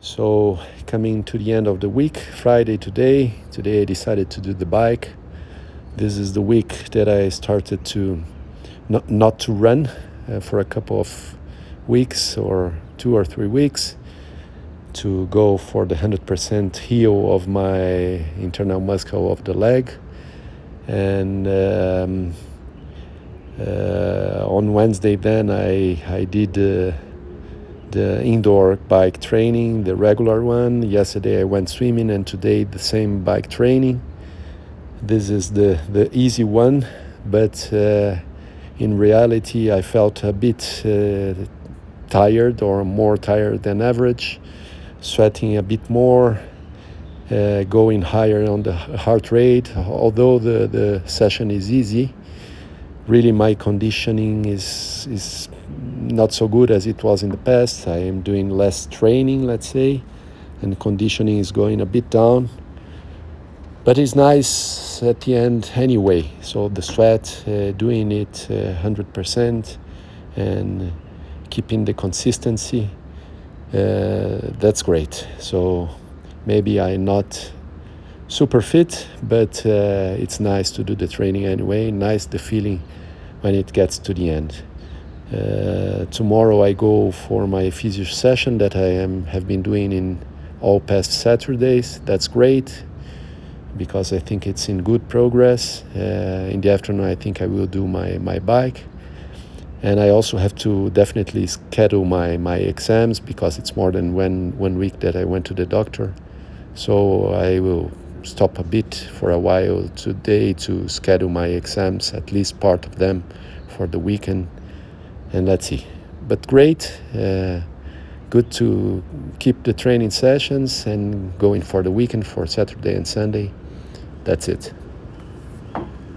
So, coming to the end of the week, Friday today, today I decided to do the bike. This is the week that I started to not, not to run uh, for a couple of weeks or two or three weeks to go for the 100% heal of my internal muscle of the leg. And um, uh, on Wednesday, then I, I did the, the indoor bike training, the regular one. Yesterday, I went swimming, and today, the same bike training. This is the, the easy one, but uh, in reality, I felt a bit uh, tired or more tired than average sweating a bit more, uh, going higher on the heart rate. Although the, the session is easy, really my conditioning is, is not so good as it was in the past. I am doing less training, let's say, and conditioning is going a bit down. But it's nice at the end anyway. So the sweat, uh, doing it uh, 100% and keeping the consistency uh, that's great. So maybe I'm not super fit, but uh, it's nice to do the training anyway. Nice the feeling when it gets to the end. Uh, tomorrow I go for my physio session that I am have been doing in all past Saturdays. That's great because I think it's in good progress. Uh, in the afternoon, I think I will do my my bike and I also have to definitely schedule my, my exams because it's more than one, one week that I went to the doctor. So I will stop a bit for a while today to schedule my exams, at least part of them for the weekend. And let's see. But great. Uh, good to keep the training sessions and going for the weekend for Saturday and Sunday. That's it.